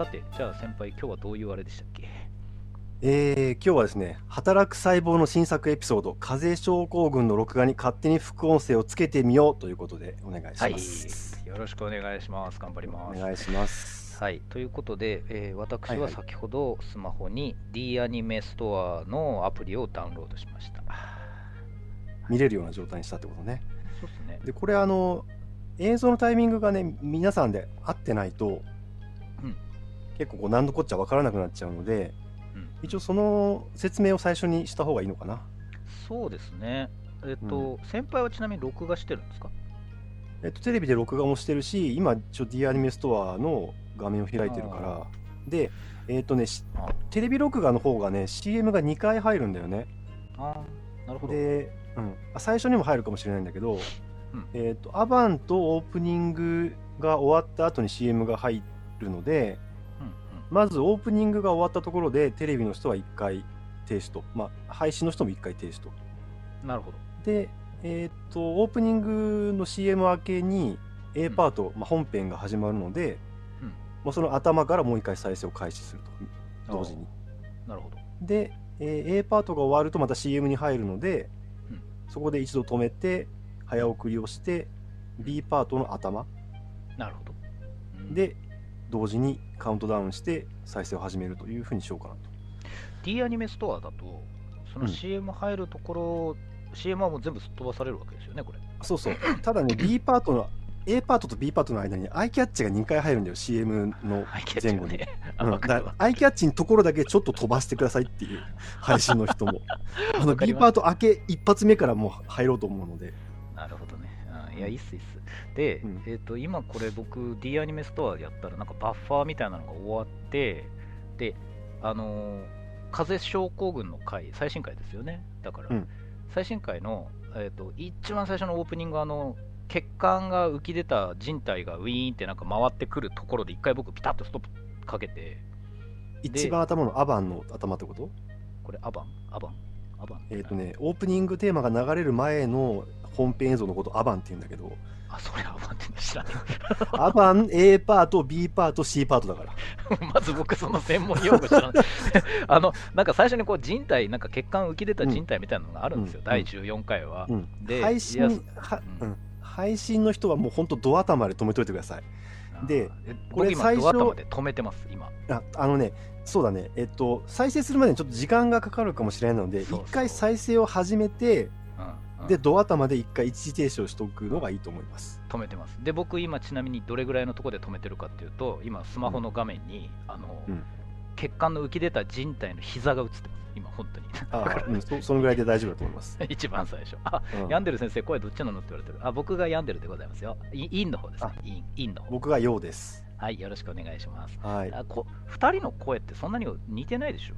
さて、じゃあ先輩、今日はどういうあれでしたっけ？えー、今日はですね、働く細胞の新作エピソード、風邪症候群の録画に勝手に副音声をつけてみようということでお願いします。はい、よろしくお願いします。頑張ります。お願いします。はい、ということで、えー私は先ほどスマホに D アニメストアのアプリをダウンロードしました。見れるような状態にしたってことね。そうですね。で、これあの、映像のタイミングがね、皆さんで合ってないと、うん結構こう何のこっちゃ分からなくなっちゃうので、うん一応その説明を最初にした方がいいのかな。そうですね。えっ、と、先輩はちなみに録画してるんですか？えっと、テレビで録画もしてるし、今、ちょ D アニメストアの画面を開いてるから、で、えっとね、テレビ録画の方がね、CM が2回入るんだよね。あー、なるほど。で、うん、あ最初にも入るかもしれないんだけど、うんえっと、アバンとオープニングが終わった後に CM が入るので、うんうんまずオープニングが終わったところで、テレビの人は1回停止と、まあ、配信の人も1回停止と。なるほど。で、えっと、オープニングの CM 明けに A パート、まあ、本編が始まるので、うんもうその頭からもう1回再生を開始すると、同時に。なるほど。で、えー A パートが終わるとまた CM に入るので、うんそこで一度止めて早送りをして B パートの頭なるほど。うん、で同時にカウントダウンして再生を始めるというふうにしようかなと。D アニメストアだと、そのうん。CM 入るところ、CM はもう全部すっ飛ばされるわけですよね、これ。そうそう。ただね B パートの A パートと B パートの間にアイキャッチが2回入るんだよ CM の前後に、アイキャッチのところだけちょっと飛ばしてくださいっていう配信の人も。あの B パート明け一発目からもう入ろうと思うので。なるほどいや、いいっす、いいっす。で、うん。えっ、と、今これ僕、D アニメストアでやったら、なんかバッファーみたいなのが終わって、で、あのー風邪症候群の回、最新回ですよね。だから、うん。最新回の、えっ、と、一番最初のオープニング、あの、血管が浮き出た人体がウィーンってなんか回ってくるところで、一回僕、ピタッとストップかけて、一番頭のアバンの頭ってこと？これ、アバン？アバン？アバン。えっ、とね、オープニングテーマが流れる前の本編映像のことアバンって言うんだけど、あ、それアバンって知らない。アバン A パート、B パート、C パートだから。まず僕その専門用語知らない。あのなんか最初にこう人体なんか血管浮き出た人体みたいなのがあるんですよ、うん第14回は、うん、で配信は、ううん。ん、配信の人はもう本当ドア頭で止めといてください。でえこれ最初ドア頭で止めてます今。ああのね、そうだね、えっと、再生するまでにちょっと時間がかかるかもしれないので、一回再生を始めて、で、ドア頭で一回一時停止をしとくのがいいと思います。止めてます。で僕今ちなみにどれぐらいのところで止めてるかっていうと今スマホの画面に、あのうん。血管の浮き出た人体の膝が映ってます。今本当に。ああ、うん、そそのぐらいで大丈夫だと思います。一番最初。あうん。病んでる先生声どっちなのって言われてる。あ僕が病んでるでございますよ。イインの方ですね。あ。インインの方。僕がようです。はいよろしくお願いします。はい。あこ2人の声ってそんなに似てないでしょ？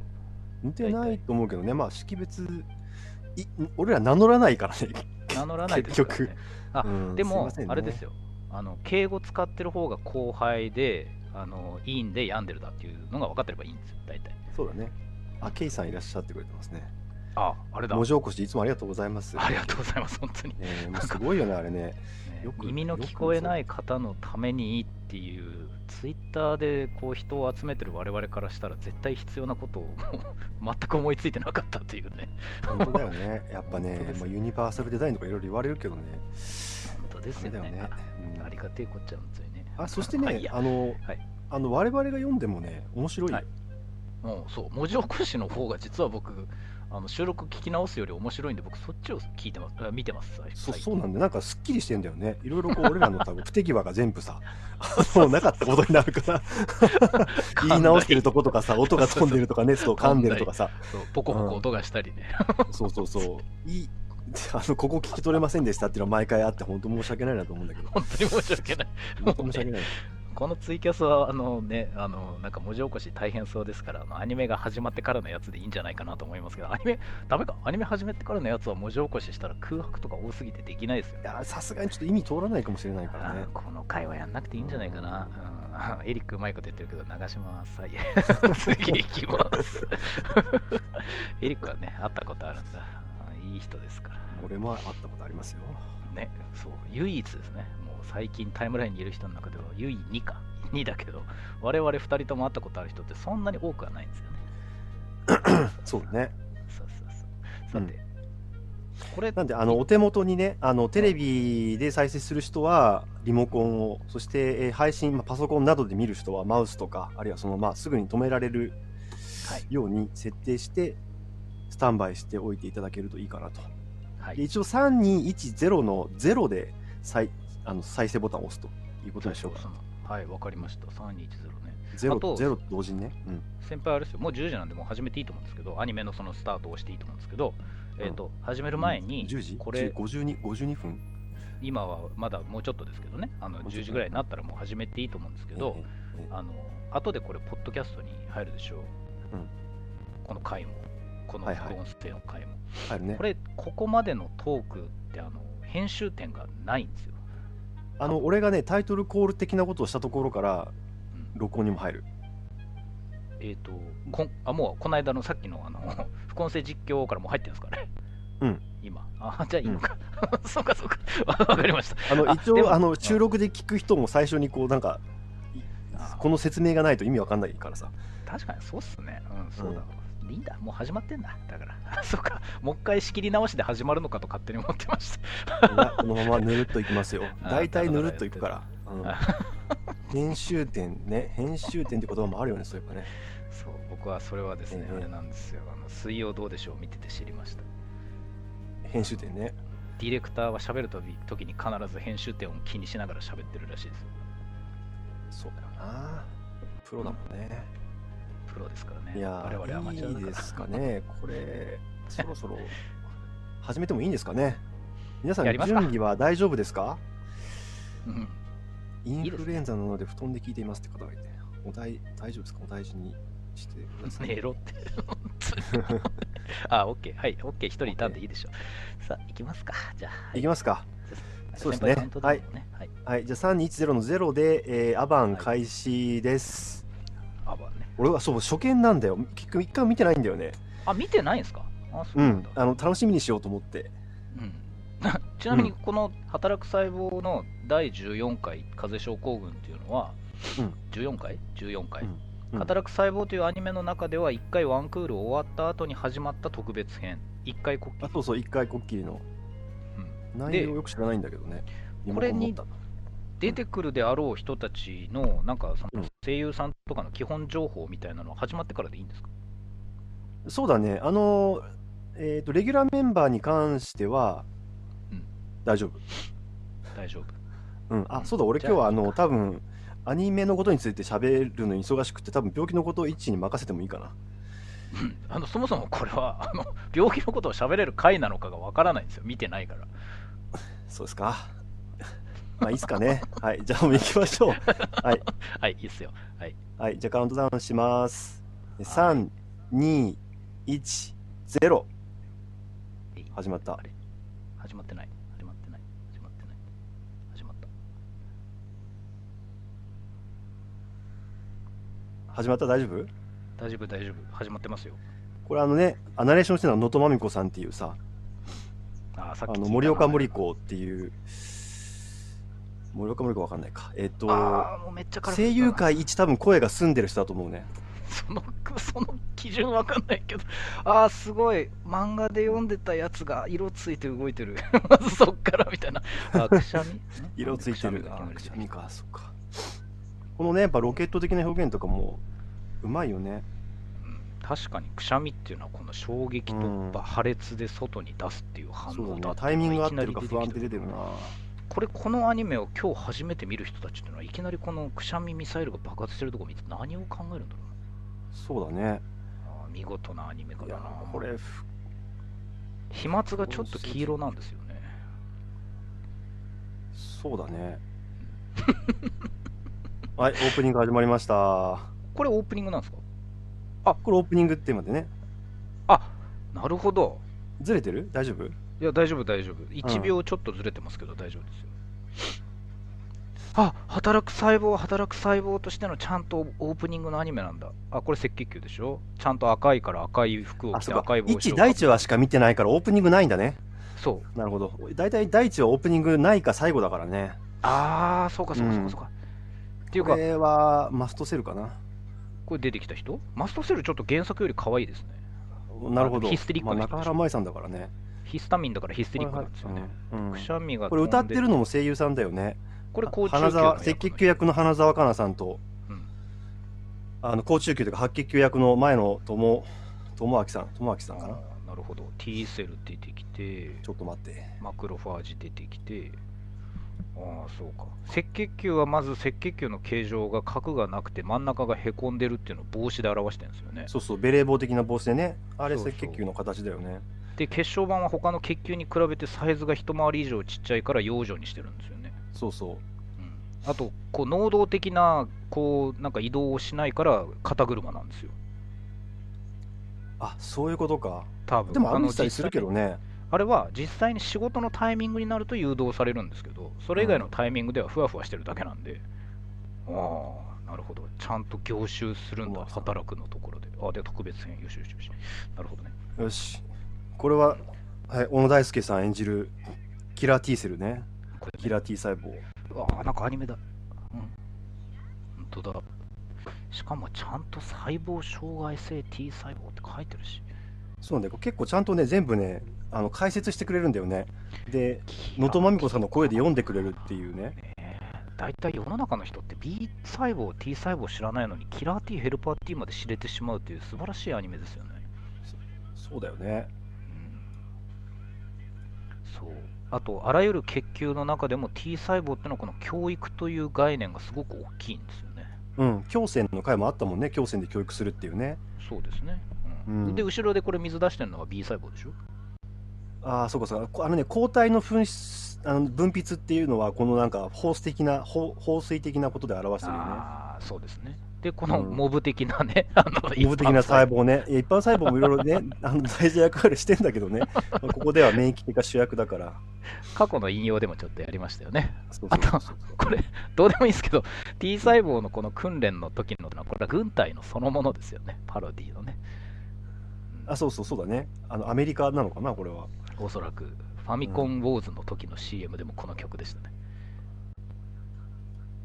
似てないと思うけどね、まあ、識別、い俺ら名乗らないからね。名乗らないですから、ね、あうんですもねあれですよあの敬語使ってる方が後輩であのいいんで病んでるだっていうのが分かってればいいんですよ大体そうだね。あ、ケイさんいらっしゃってくれてますね。ああれだ文字起こしいつもありがとうございます。ありがとうございます本当に、えーもうすごいよね、あれね。耳の聞こえない方のためにっていうツイッターでこう人を集めてる我々からしたら絶対必要なことを 全く思いついてなかったっていうね。本当だよね。やっぱね本当です、まあ、ユニバーサルデザインとかいろいろ言われるけどね。本当ですよね。ねうん。ありがてえこっちゃ本当にね。あ、そしてね、まあの、はい。あの我々が読んでもね、面白い。よ。はい。もうそう。文字起こしの方が実は僕あの収録聞き直すより面白いんで僕そっちを聞いてます。あ見てます最そそうなんで、なんかすっきりしてんだよね。いろいろこう、俺らの多分不手際が全部さ、もうなかったことになるから、言い直してるとことかさ、音が飛んでるとかね、そう噛んでるとかさ、ポコポコ音がしたりね、そうそうそう、いい、あの、ここ聞き取れませんでしたっていうのは毎回あって、本当申し訳ないなと思うんだけど、本当に申し訳ない。申し訳ない。このツイキャスはあのねあのなんか文字起こし大変そうですからあのアニメが始まってからのやつでいいんじゃないかなと思いますけどアニメダメか？アニメ始めてからのやつは文字起こししたら空白とか多すぎてできないですよいや、さすがにちょっと意味通らないかもしれないからねあ。この回はやんなくていいんじゃないかな。うん、エリックうまいこと言ってるけど流します。はい、次行きます。エリックはね、会ったことあるんだ。あいいい人ですから。俺も会ったことありますよ。ね、そう、唯一ですね。もう最近タイムラインにいる人の中では、唯2か。2だけど、我々2人とも会ったことある人ってそんなに多くはないんですよね。そうだね。そうそうそう。さて、これ、なんで、あの、お手元にね、あの、テレビで再生する人は、リモコンを、そして、えー配信、まあパソコンなどで見る人は、マウスとか、あるいはその、まあ、すぐに止められるはい、ように設定して、スタンバイしておいていただけるといいかなと。はい、で一応、3210の0で再あの再生ボタンを押すということでしょうか。はい、わかりました。3210ね。ゼロあとゼロと同時にね。うん。先輩あれですよ、もう10時なんで、もう始めていいと思うんですけど、アニメのそのスタートをしていいと思うんですけど、えっ、と、始める前に、10時これ、52, 52分今はまだもうちょっとですけどね、あのもうちょっと10時ぐらいになったらもう始めていいと思うんですけど、あの後でこれ、ポッドキャストに入るでしょう、うん。この回も、このはいはい副音声の回も。入るねこ。れ、ここまでのトークってあの編集点がないんですよ。あの、俺がね、タイトルコール的なことをしたところから、うん録音にも入る。えっ、とこんあ、もうこの間のさっきのあの 副音声実況からもう入ってるんですかね。うん。今。あ、じゃあいいのか。そうかそうか。わわかりました。あの、一応、あの、収録で聞く人も最初にこう、なんか、この説明がないと意味わかんないからさ。確かにそうっすね。うん、そうだ。いいんだ、もう始まってんだ。だから、そうか、もう一回仕切り直しで始まるのかと勝手に思ってました。このままぬるっといきますよ。あ大体ぬるっといくから。うんあ編集点ね、編集点って言葉もあるよね、そういえばね。そう、僕はそれはですね、ええあれなんですよ。あの水曜どうでしょう見てて知りました。編集点ね。ディレクターは喋るとき時に必ず編集点を気にしながら喋ってるらしいですよ。そうだよな。プロだもんね。プロですからね。いや我々アマチュアだから。いいですかね。これ、そろそろ始めてもいいんですかね？皆さん、準備は大丈夫ですか？うんインフルエンザなので布団で聞いていますって方がいて、お大大丈夫ですか？お大事にしてください。寝ろって。あ、オッケー。はい、オッケー。一人いたんでいいでしょう。さあ、行きますか。じゃあ、はいきますか。そうですねねはい。はい、じゃあ3210の0で、えーアバン開始です。あ、まあね。俺はそう、初見なんだよ。結局一回も見てないんだよね。あ、見てないんですか？あ、そううなんだ。。んあの、楽しみにしようと思って。うん ちなみにこの働く細胞の第14回風邪症候群っていうのは、うん14回 ?14 回、うんうん働く細胞というアニメの中では1回ワンクール終わった後に始まった特別編1回こっきり、あそうそう、一回こっきりの。うん内容よく知らないんだけどね。これに出てくるであろう人たちのなんかそのうん。声優さんとかの基本情報みたいなのは始まってからでいいんですか？たそうだね。あの、えっ、と、レギュラーメンバーに関しては、うん。大丈夫。大丈夫。うん。あ、そうだ、俺今日は、あの、多分、アニメのことについて喋るのに忙しくて、多分病気のことを一致に任せてもいいかな。うん。あのそもそもこれはあの病気のことを喋れる回なのかがわからないんですよ。見てないからそうですか？まあいいっすかね。はい。じゃあもう行きましょう。はい。はいいいっすよはいはい。じゃあカウントダウンします。は3、2、1、0。いい始まった始まってない始まってない始まってない始まった始まった？大丈夫？大丈夫大丈夫始まってますよこれあのね、あナレーションしてるのは能登まみこさんっていうさ、ああの森岡森子っていう、森岡森子わかんないか。えっ、と、声優界一多分声が澄んでる人だと思うね。その その基準わかんないけどああすごい漫画で読んでたやつが色ついて動いてるまず そっからみたいなあくしゃみ？色ついてる。があ、くしゃみかか、そっか。このね、やっぱロケット的な表現とかも、うまいよね。確かにくしゃみっていうのはこの衝撃うんと破裂で外に出すっていう反。応だってタイミング合ってるか不安って出てるな。これこのアニメを今日初めて見る人たちっていうのはいきなりこのくしゃみミサイルが爆発してるとこ見て何を考えるんだろうそうだね。なあー見事なアニメかだなこれ、ふ飛沫がちょっと黄色なんですよねそうだね。はい、オープニング始まりました。これオープニングなんですか？これオープニングテーマでね。あなるほどずれてる？大丈夫？いや大丈夫大丈夫1秒ちょっとずれてますけど大丈夫ですよ、あ働く細胞働く細胞としてのちゃんとオープニングのアニメなんだあこれ赤血球でしょ？ちゃんと赤いから赤い服を着て赤い。帽子一、を第一話しか見てないからオープニングないんだね。そうなるほど。大体第一話オープニングないか最後だからね。ああそうかそうかそうかそうか、っていうかこれはマストセルかな。これ出てきた人？マストセルちょっと原作より可愛いですね。なるほど。ヒステリックまあ、中原舞さんだからね。ヒスタミンだからヒステリックなんですよね、うんうん。くしゃみがこれ歌ってるののも声優さんだよね。これ高中級赤血球役の花澤香菜さんと、うん。あの、高中級というか白血球役の前の友、友明さん、友明さんかな。なるほど。T セル出てきて。ちょっと待って。マクロファージ出てきてああそうか赤血球はまず赤血球の形状が角がなくて真ん中がへこんでるっていうのを帽子で表してるんですよねそうそう、ベレー帽的な帽子でね。あれ赤血球の形だよね。で血小板は他の血球に比べてサイズが一回り以上ちっちゃいから養生にしてるんですよねそうそう。うんあとこう能動的なこうなんか移動をしないから肩車なんですよあ、そういうことか。多分でもあのたりするけどね。あれは実際に仕事のタイミングになると誘導されるんですけどそれ以外のタイミングではふわふわしてるだけなんで、ああなるほど。ちゃんと凝集するんだ。働くのところで。あで特別編。よしよしよし。なるほどね。よし。これは、はい、小野大輔さん演じるキラー T セルね。これね。キラー T 細胞。うわあなんかアニメだ。うん。本当だ。しかもちゃんと細胞障害性 T 細胞って書いてるし。そうね、結構ちゃんとね、全部ね、あの解説してくれるんだよね。で、能登まみこさんの声で読んでくれるっていうね。大体世の中の人って B 細胞 T 細胞知らないのにキラー T ヘルパー T まで知れてしまうという素晴らしいアニメですよね、そうだよね。うん、そう。あとあらゆる血球の中でも T 細胞ってのはこの教育という概念がすごく大きいんですよね。うん、京戦の回もあったもんね、京戦で教育するっていうね。そうですね、うん。うん。で後ろでこれ水出してるのは B 細胞でしょああ、そうかそうか。こあのね、抗体の分子あの分泌っていうのは、このなんか、放水的な、放放水的なことで表してるよね。ああそうですねでこのうんモブ的なね、あのモブ的な細胞ね。いや一般細胞もいろいろね、あの大事な役割してんだけどね。まあここでは免疫的が主役だから。過去の引用でもちょっとやりましたよねそうあとそうそうこれ、どうでもいいですけど、T 細胞のこの訓練の時の、これは軍隊のそのものですよね、パロディのね。あ、そうそうそうだね。あの、アメリカなのかな、これは。おそらく、ファミコンウォーズの時の CM でもこの曲でしたね。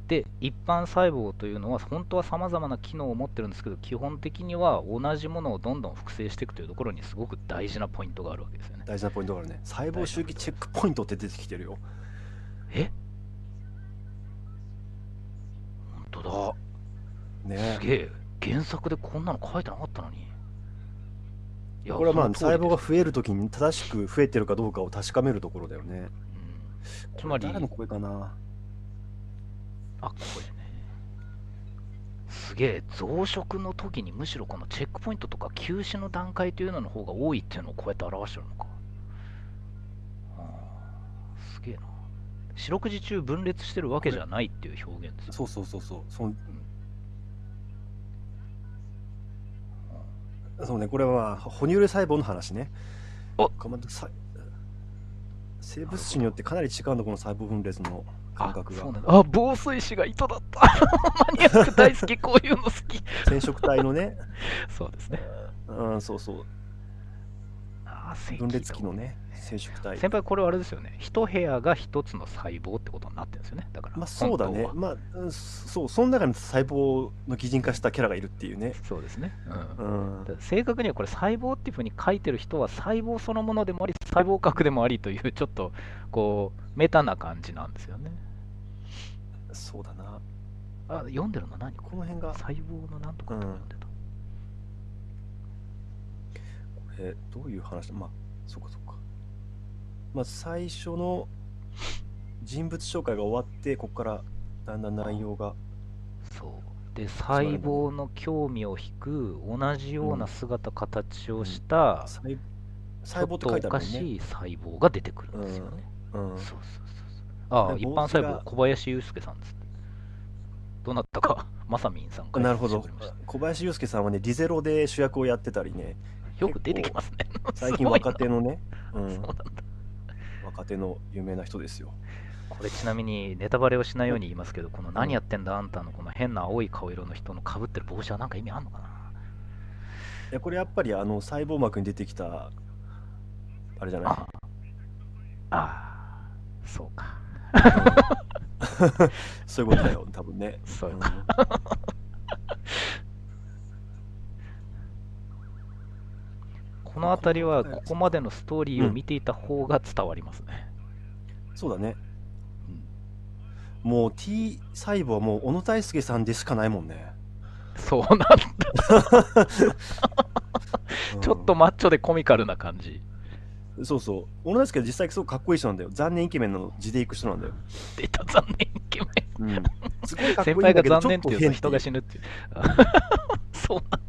で、一般細胞というのは、本当はさまざまな機能を持ってるんですけど、基本的には同じものをどんどん複製していくというところにすごく大事なポイントがあるわけですよね。大事なポイントがあるね。細胞周期チェックポイントって出てきてるよ。え？本当だ。ねすげえ、原作でこんなの書いてなかったのに。これはまあ、細胞が増えるときに正しく増えてるかどうかを確かめるところだよね。うんつまり、誰の声かな？あ、これね。すげえ、増殖の時にむしろこのチェックポイントとか休止の段階というのの方が多いっていうのをこうやって表してるのか。すげえな。四六時中分裂してるわけじゃないっていう表現ですよ。そうそうそうそう。そのそうね、これは、まあ、哺乳類細胞の話ね。お生物種によってかなり違うんだ、この細胞分裂の感覚があ防水紙が糸だった。マニアック大好き、こういうの好き。染色体のね、そうですね。うん、そうそう、分裂期のね、染色体。先輩、これはあれですよね。一部屋が一つの細胞ってことになってるんですよね。だから、まあそうだねまあ、うんそう、その中に細胞の擬人化したキャラがいるっていうね。そうですね。ううんん。だから正確にはこれ細胞っていうふうに書いてる人は細胞そのものでもあり細胞核でもありという ちょっとこうメタな感じなんですよね。そうだな。あ読んでるの何？ここの辺がれ、細胞のなんとかって読んでた。えどういう話だ？まあ、そうかそうか。まあ、最初の人物紹介が終わって、ここからだんだん内容が。そうで細胞の興味を引く同じような姿形をした、細ち細胞って書いてあるもんね。しい細胞が出てくるんですよね。うんそうそうそうそう。ああ、で一般細胞、小林祐介さんです。どなたか、まさみんさんがなるほど。小林祐介さんはね、リゼロで主役をやってたりね、よく出てきますね。最近若手のね、うん。若手の有名な人ですよ。これちなみにネタバレをしないように言いますけど、この何やってんだあんたのこの変な青い顔色の人のかぶってる帽子はなんか意味あんのかな？いやこれやっぱりあの細胞膜に出てきたあれじゃない？ああー、そうか。そういうことだよ多分ね そううんこの辺りはここまでのストーリーを見ていた方が伝わりますね。そうだねもう T 細胞はもう小野大輔さんでしかないもんね、そうなんだ。ちょっとマッチョでコミカルな感じ。うんそうそう小野大輔は実際すごくかっこいい人なんだよ残念イケメンの字でいく人なんだよ、出た残念イケメン。うん、すごいかっこい先輩がいんだけど残念っていう人が変死ぬっていう。そうなんだ。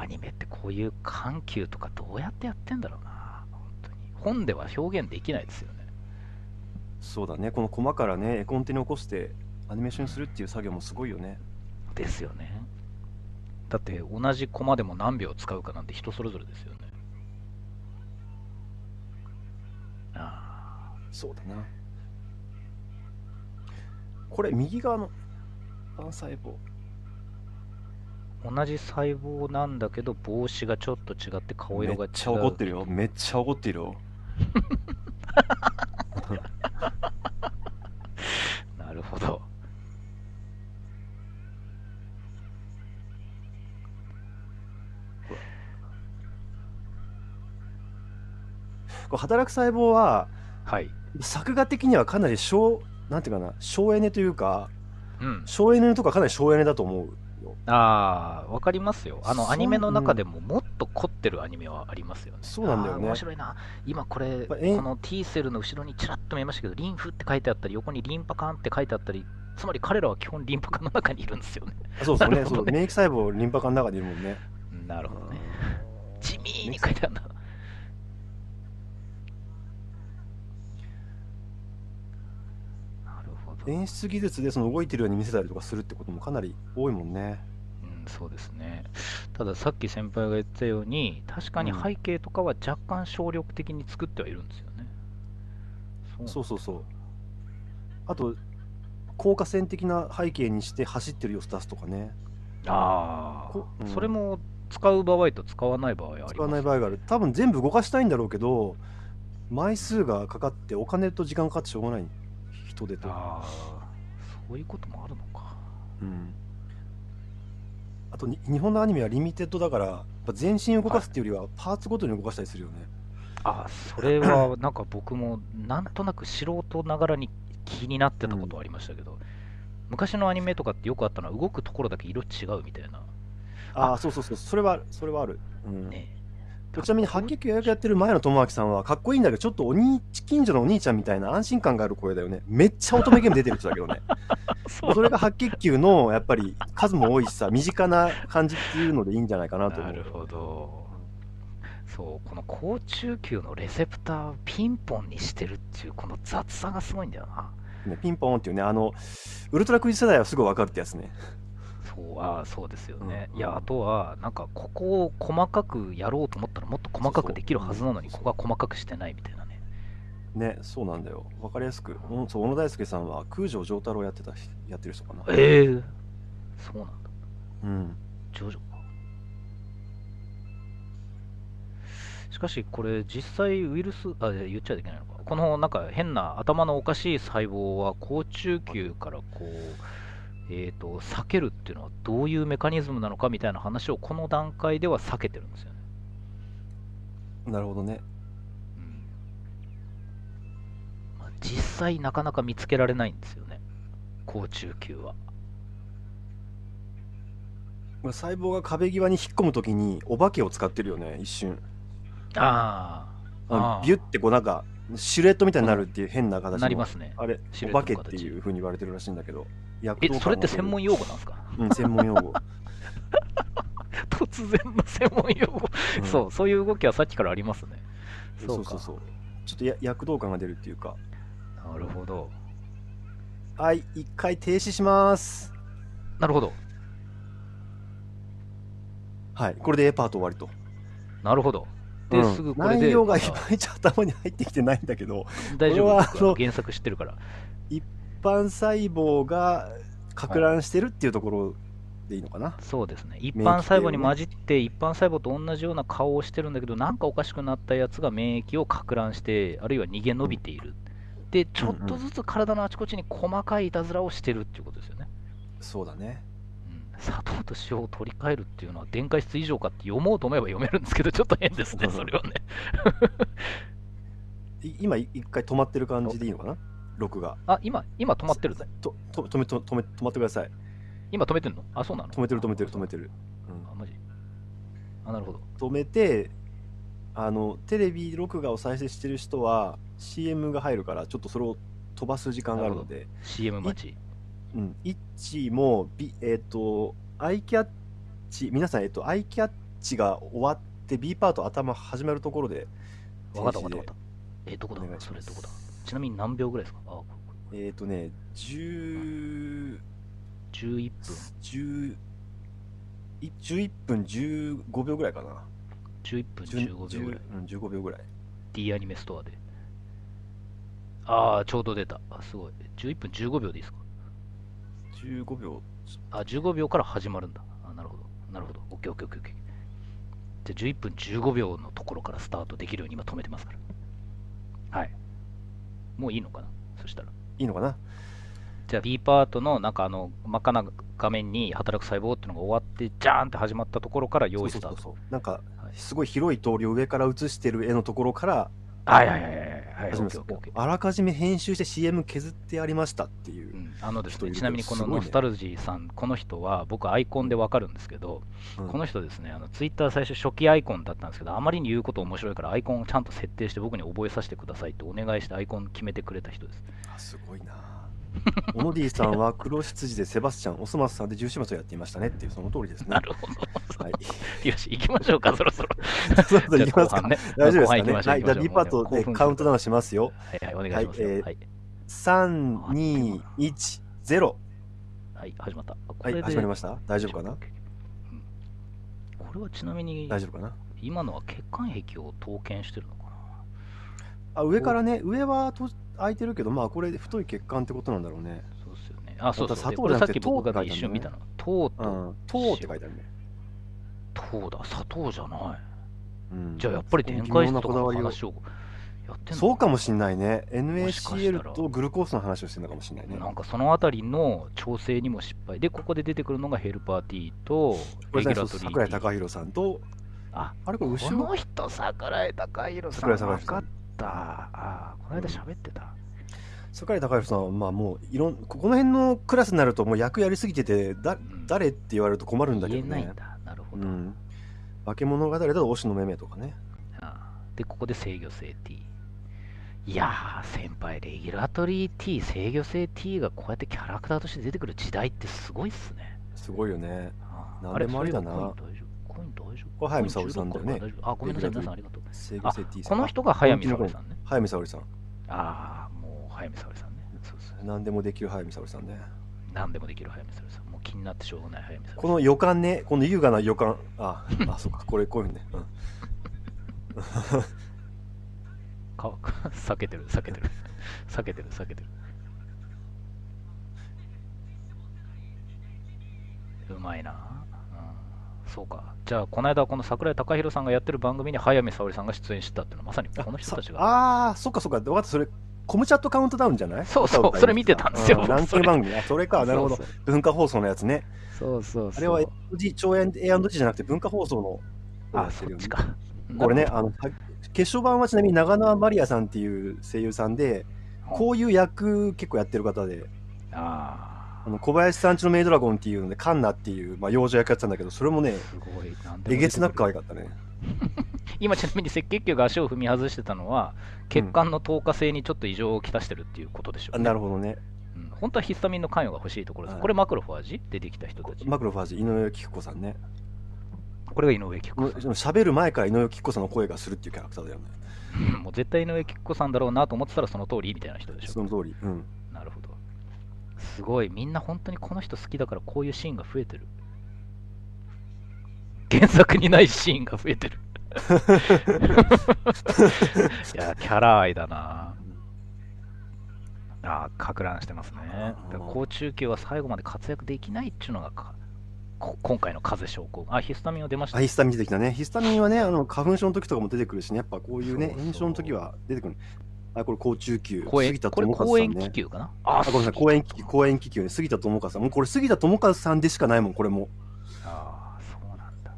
アニメってこういう緩急とかどうやってやってんだろうな。本当に。本では表現できないですよね。そうだねこのコマからね絵コンテに起こしてアニメーションにするっていう作業もすごいよねですよね。だって同じコマでも何秒使うかなんて人それぞれですよね。あそうだなこれ右側の幹細胞あ同じ細胞なんだけど帽子がちょっと違って顔色が違う。めっちゃ怒ってるよめっちゃ怒ってるよ なるほど。こう働く細胞ははい。作画的にはかなり省なんていうかな省エネというかうん。省エネとかかなり省エネだと思うよああ、わかりますよ。あの、アニメの中でももっと凝ってるアニメはありますよね。そうなんだよね面白いな。今これ、この T セルの後ろにちらっと見えましたけど、リンフって書いてあったり、横にリンパ管って書いてあったり、つまり彼らは基本リンパ管の中にいるんですよね。あそうそう ねねそう免疫細胞リンパ管の中にいるもんねなるほどね。地味に書いてあるんだ。なるほど。演出技術でその動いてるように見せたりとかするってこともかなり多いもんねうん、そうですね。たださっき先輩が言ったように、確かに背景とかは若干省力的に作ってはいるんですよね。そう。そうそうあと効果線的な背景にして走ってる様子出すとかね。あこうん。あ、それも使う場合と使わない場合あります使わない場合がある。多分全部動かしたいんだろうけど枚数がかかってお金と時間かかってしょうがない人手とああ、そういうこともあるのか。うんあとに日本のアニメはリミテッドだから全身動かすっていうよりはパーツごとに動かしたりするよね、ああ、それは なんか僕もなんとなく素人ながらに気になってたことはありましたけど、昔のアニメとかってよくあったのは動くところだけ色違うみたいな。ああそうそうそう。それはそれはある、うん。ね。ちなみに白血球予約やってる前野智明さんはかっこいいんだけどちょっとお兄近所のお兄ちゃんみたいな安心感がある声だよねめっちゃ乙女ゲーム出てる人だけどね それが白血球のやっぱり数も多いしさ身近な感じっていうのでいいんじゃないかなと思うなるほど。そう、この高中級のレセプターをピンポンにしてるっていうこの雑さがすごいんだよな。ね、ピンポーンっていうねあのウルトラクイズ世代はすぐ分かるってやつねそう、ああ、そうですよね。うんいや、あとは、なんか、ここを細かくやろうと思ったら、もっと細かくできるはずなのに、ここは細かくしてないみたいなね。ねそうなんだよ分かりやすくうんそう小野大輔さんは空城城太郎やってたしやってる人かなええそうなんだ。うんジョジョか。しかし、これ、実際、ウイルス、あ、言っちゃいけないのか。この、なんか、変な頭のおかしい細胞は、高中級から、こう、えっ、と、避けるっていうのは、どういうメカニズムなのかみたいな話を、この段階では避けてるんですよね。なるほどねうんまあ実際、なかなか見つけられないんですよね。高中級は。まあ細胞が壁際に引っ込むときにお化けを使ってるよね一瞬ああビュってこうなんかシルエットみたいになるっていう変な形あ、のなりますね。あれお化けっていう風に言われてるらしいんだけど躍えそれって専門用語なんですか？うん専門用語、突然の専門用語、うん。そう、そういう動きはさっきからありますね。そうそうそうちょっとや躍動感が出るっていうか。なるほど。はい一回停止します。なるほど。はいこれで A パート終わりと。なるほど。てすぐこれで、内容がいまいち頭に入ってきてないんだけど、大丈夫はあの原作知ってるから。一般細胞がか乱してるっていうところでいいのかな？そうですね。一般細胞に混じって、一般細胞と同じような顔をしてるんだけど、なんかおかしくなったやつが免疫をか乱して、あるいは逃げ延びている。で、ちょっとずつ体のあちこちに細かいいたずらをしてるっていうことですよね。そうだね。うん、砂糖と塩を取り替えるっていうのは電解質以上かって読もうと思えば読めるんですけど、ちょっと変ですね、それはね。い今い一回止まってる感じでいいのかな？録画。あ、今、今止まってるぜ。とと止めと止め止まってください。今止めてんの？あ、そうなの？止めてる止めてる止めてる。あ、マジあ、なるほど。止めて、あの、テレビ録画を再生してる人は CM が入るから、ちょっとそれを飛ばす時間があるので、CM 待ち。うん、イッチも、ビえっ、と、アイキャッチ、皆さん、えっ、と、アイキャッチが終わって、B パート頭始まるところで、わかったわかったわかった。え、どこだ？それどこだ？ちなみに何秒ぐらいですか？あ、こえっ、とね、10、11分。10い11分15秒ぐらいかな。11分10 15秒ぐらい。うん、15秒ぐらい。D アニメストアで。ああ、ちょうど出た。あ、すごい。11分15秒でいいですか？15秒。あ、15秒から始まるんだ。あ、なるほど。なるほど。オッケーオッケーオッケーオッケー。じゃあ11分15秒のところからスタートできるように今止めてますから。はい。もういいのかな？そしたら。いいのかな？じゃあ B パートのなんかあの真っ赤な画面に働く細胞っていうのが終わって、ジャーンって始まったところから用意スタート。そうそうそう。なんかはい、すごい広い通りを上から映してる絵のところからはいはいはいはいあらかじめ編集して CM 削ってありましたっていうう。ん、あのですね、ちなみにこのノスタルジーさん、この人は僕、アイコンでわかるんですけど、うんこの人ですね、あのツイッター最初、初期アイコンだったんですけど、あまりに言うこと面白いから、アイコンをちゃんと設定して僕に覚えさせてくださいってお願いして、アイコン決めてくれた人です。あすごいな。オノディさんは黒羊でセバスチャン、オスマスさんで重始末をやっていましたねっていうその通りですね。なるほど。はい。よし、行きましょうか、そろそろ。そうそうじゃいきますか。ね。大丈夫ですかね。はい。じゃあ D パートでカウントダウンしますよ。はいはい、お願いしますよ。はいえーはい、3、2、1、0。はい、始まった。こはい、始まりました？大丈夫かな？うんこれはちなみに、大丈夫かな？今のは血管壁を統計してるの？あ、上からね、上はと開いてるけど、まあこれ太い血管ってことなんだろうね。そうですよね。あ、そうそ砂でこれさっ糖じゃなくてき僕が一瞬見たの。糖うとん。糖って書いてあるね。糖だ、砂糖じゃない。うんじゃあやっぱり電解質とかの話をやってんのそうかもしんないね。NaCl とグルコースの話をしてるのかもしんないね。なんかそのあたりの調整にも失敗で、ここで出てくるのがヘルパー T とレギュラトリー桜井。貴弘さんと、あ、あれこれ後このろ人、桜井貴弘さん。桜井貴弘さん分かった。あーこの間喋ってた。桜井貴弘さんは、まあもう、いろん、ここの辺のクラスになるともう役やりすぎてて、だん誰って言われると困るんだけどね言えないん。だ。なるほど。うん。化け物語だと推しのめめとかね。あーで、ここで制御性 T。いやー、先輩、レギュラトリー T、制御性 T がこうやってキャラクターとして出てくる時代ってすごいっすね。すごいよね。あーなんでもありだなこれ早見沙織さんだよねコイン16個あごめんなさい、皆さんありがとう。あ。この人が早見沙織さんね。早見沙織さん。ああ、もう早見沙織さんね。そうそう。何でもできる早見沙織さんね。何でもできる早見沙織さん。もう気になってしょうがない早見沙織さん。この予感ね、この優雅な予感。あ、あ、そうか、これこういうふうにね。うん か避けてる、避けてる。避けてる、避けてる。うまいな。うん、そうか。じゃあ、この間、この桜井貴弘さんがやってる番組に早見沙織さんが出演したっていうのは、まさにこの人たちが。ああー、そっかそっか。分かった、それ、コムチャットカウントダウンじゃない？そうそうそれ見てたんですようランキング番組。あ、それか、なるほど。文化放送のやつね。そうそうそう。あれは A&G、超 A&G じゃなくて文化放送の。あ、そっちか。これね、あの、決勝版はちなみに長縄マリアさんっていう声優さんで、こういう役結構やってる方で、ああの小林さんちのメイドラゴンっていうので、カンナっていう、まあ、幼女役やってたんだけど、それもね、えげつなく可愛かったね。今ちなみに赤血球が足を踏み外してたのは血管の透過性にちょっと異常をきたしてるっていうことでしょあう、ねなるほどね。うん本当はヒスタミンの関与が欲しいところです、はいこれマクロファージ？出てきた人たち、マクロファージ、井上貴子さんね。これが井上貴子さん喋る前から井上貴子さんの声がするっていうキャラクターだよね。う んもう絶対井上貴子さんだろうなと思ってたらその通りみたいな人でしょその通り。うん。なるほどすごいみんな本当にこの人好きだからこういうシーンが増えてる原作にないシーンが増えてるや、キャラ愛だな。ああ、か乱してますね。高中級は最後まで活躍できないっていうのが今回の風邪症候群。あ、ヒスタミンは出ましたあ、ヒスタミン出てきたね。ヒスタミンはね、あの花粉症の時とかも出てくるしね、やっぱこういうね、炎症の時は出てくる。あ、これ、高中級。杉田これ智和さん公園気ね。球かな？ああ、ごめんなさい、公園気球、公園気球ね。杉田智和さん。もうこれ、杉田智和さんでしかないもん、これも。ああ、そうなんだ。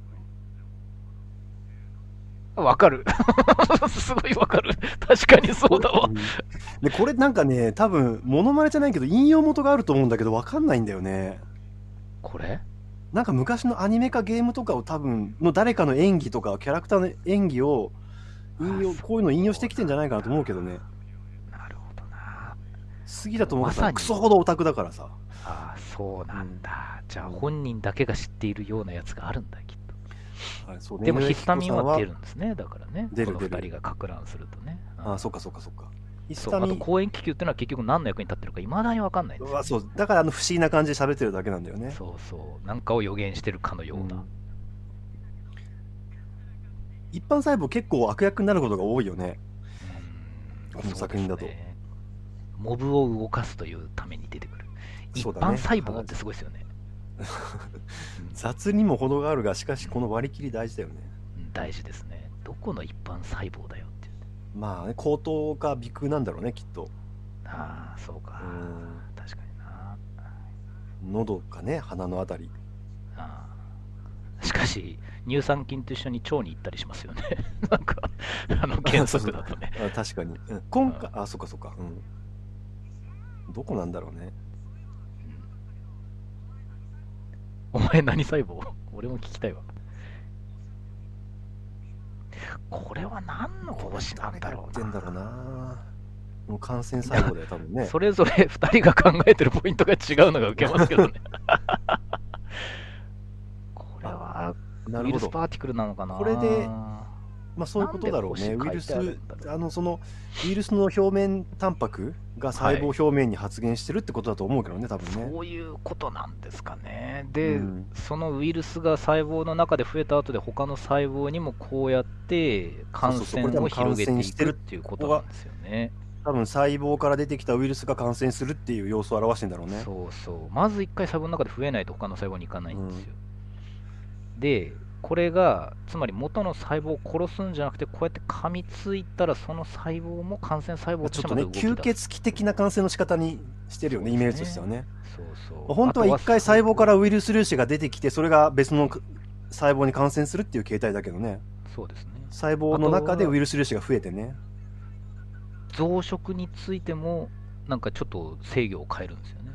わかる。すごいわかる。確かにそうだわん。で、これなんかね、多分、モノマネじゃないけど、引用元があると思うんだけど、わかんないんだよね。これ？なんか昔のアニメかゲームとかを多分、の誰かの演技とか、キャラクターの演技を、引用、こういうの引用してきてんじゃないかなと思うけどね。なるほどな。杉田智和さん、まさにクソほどオタクだからさ。ああ、そうなんだ。じゃあ本人だけが知っているようなやつがあるんだ、きっと。はいそうねでもヒスタミンは出る。るんですね、だからね。この出る出る二人がか乱するとね。あ、そっかそっかそっか。ヒスそうあと公園気球っていうのは結局何の役に立ってるかいまだに分かんないんですよ、うわそう、だからあの不思議な感じで喋ってるだけなんだよね。そうそう。なんかを予言してるかのような。うん一般細胞結構悪役になることが多いよね。うんこの作品だとねモブを動かすというために出てくる。一般細胞ってすごいですよね。雑にも程があるが、しかしこの割り切り大事だよね。うん大事ですね。どこの一般細胞だよっていう。まあね、口頭か鼻腔なんだろうね、きっと。ああ、そうか。うん確かにな。喉かね、鼻のあたり。ああしかし、乳酸菌と一緒に腸に行ったりしますよね。なんか、あの原則だとね。あ確かに。うん、今回、あ、そっかそっか。うん。どこなんだろうね。お前何細胞？俺も聞きたいわ。これは何の帽子なんだろうな。んだろうな。もう感染細胞だよ、多分ね。それぞれ2人が考えてるポイントが違うのが受けますけどね。これはウイルスなるほど。パーティクルなのかなこれでまあそういうことだろうね。ウイルスあのそのウイルスの表面タンパクが細胞表面に発現してるってことだと思うけどね、多分ね。そういうことなんですかね。で、うんそのウイルスが細胞の中で増えた後で他の細胞にもこうやって感染を広げていくっていうことなんですよね。多分細胞から出てきたウイルスが感染するっていう様子を表してんだろうね。そうそう。まず一回細胞の中で増えないと他の細胞に行かないんですよ。で、これが、つまり元の細胞を殺すんじゃなくて、こうやって噛みついたら、その細胞も感染細胞とちょっとね、してまた動き出す吸血鬼的な感染の仕方にしてるよね、イメージとしてはね。そうそう。本当は一回細胞からウイルス粒子が出てきて、それが別の細胞に感染するっていう形態だけどね。そうですね。細胞の中でウイルス粒子が増えてね。増殖についても、なんかちょっと制御を変えるんですよね。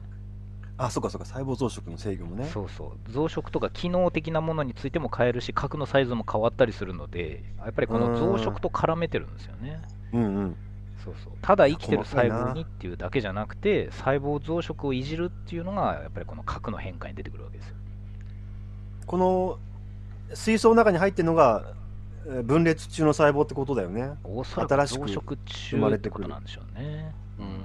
あ、そうかそうか、細胞増殖の制御もね。そうそう。増殖とか機能的なものについても変えるし、核のサイズも変わったりするので、やっぱりこの増殖と絡めてるんですよね。うんうん。そうそうただ生きてる細胞にっていうだけじゃなくて細胞増殖をいじるっていうのがやっぱりこの核の変化に出てくるわけですよこの水槽の中に入ってるのがえー分裂中の細胞ってことだよね。おそらく新しく増殖中ってことなんでしょうねうん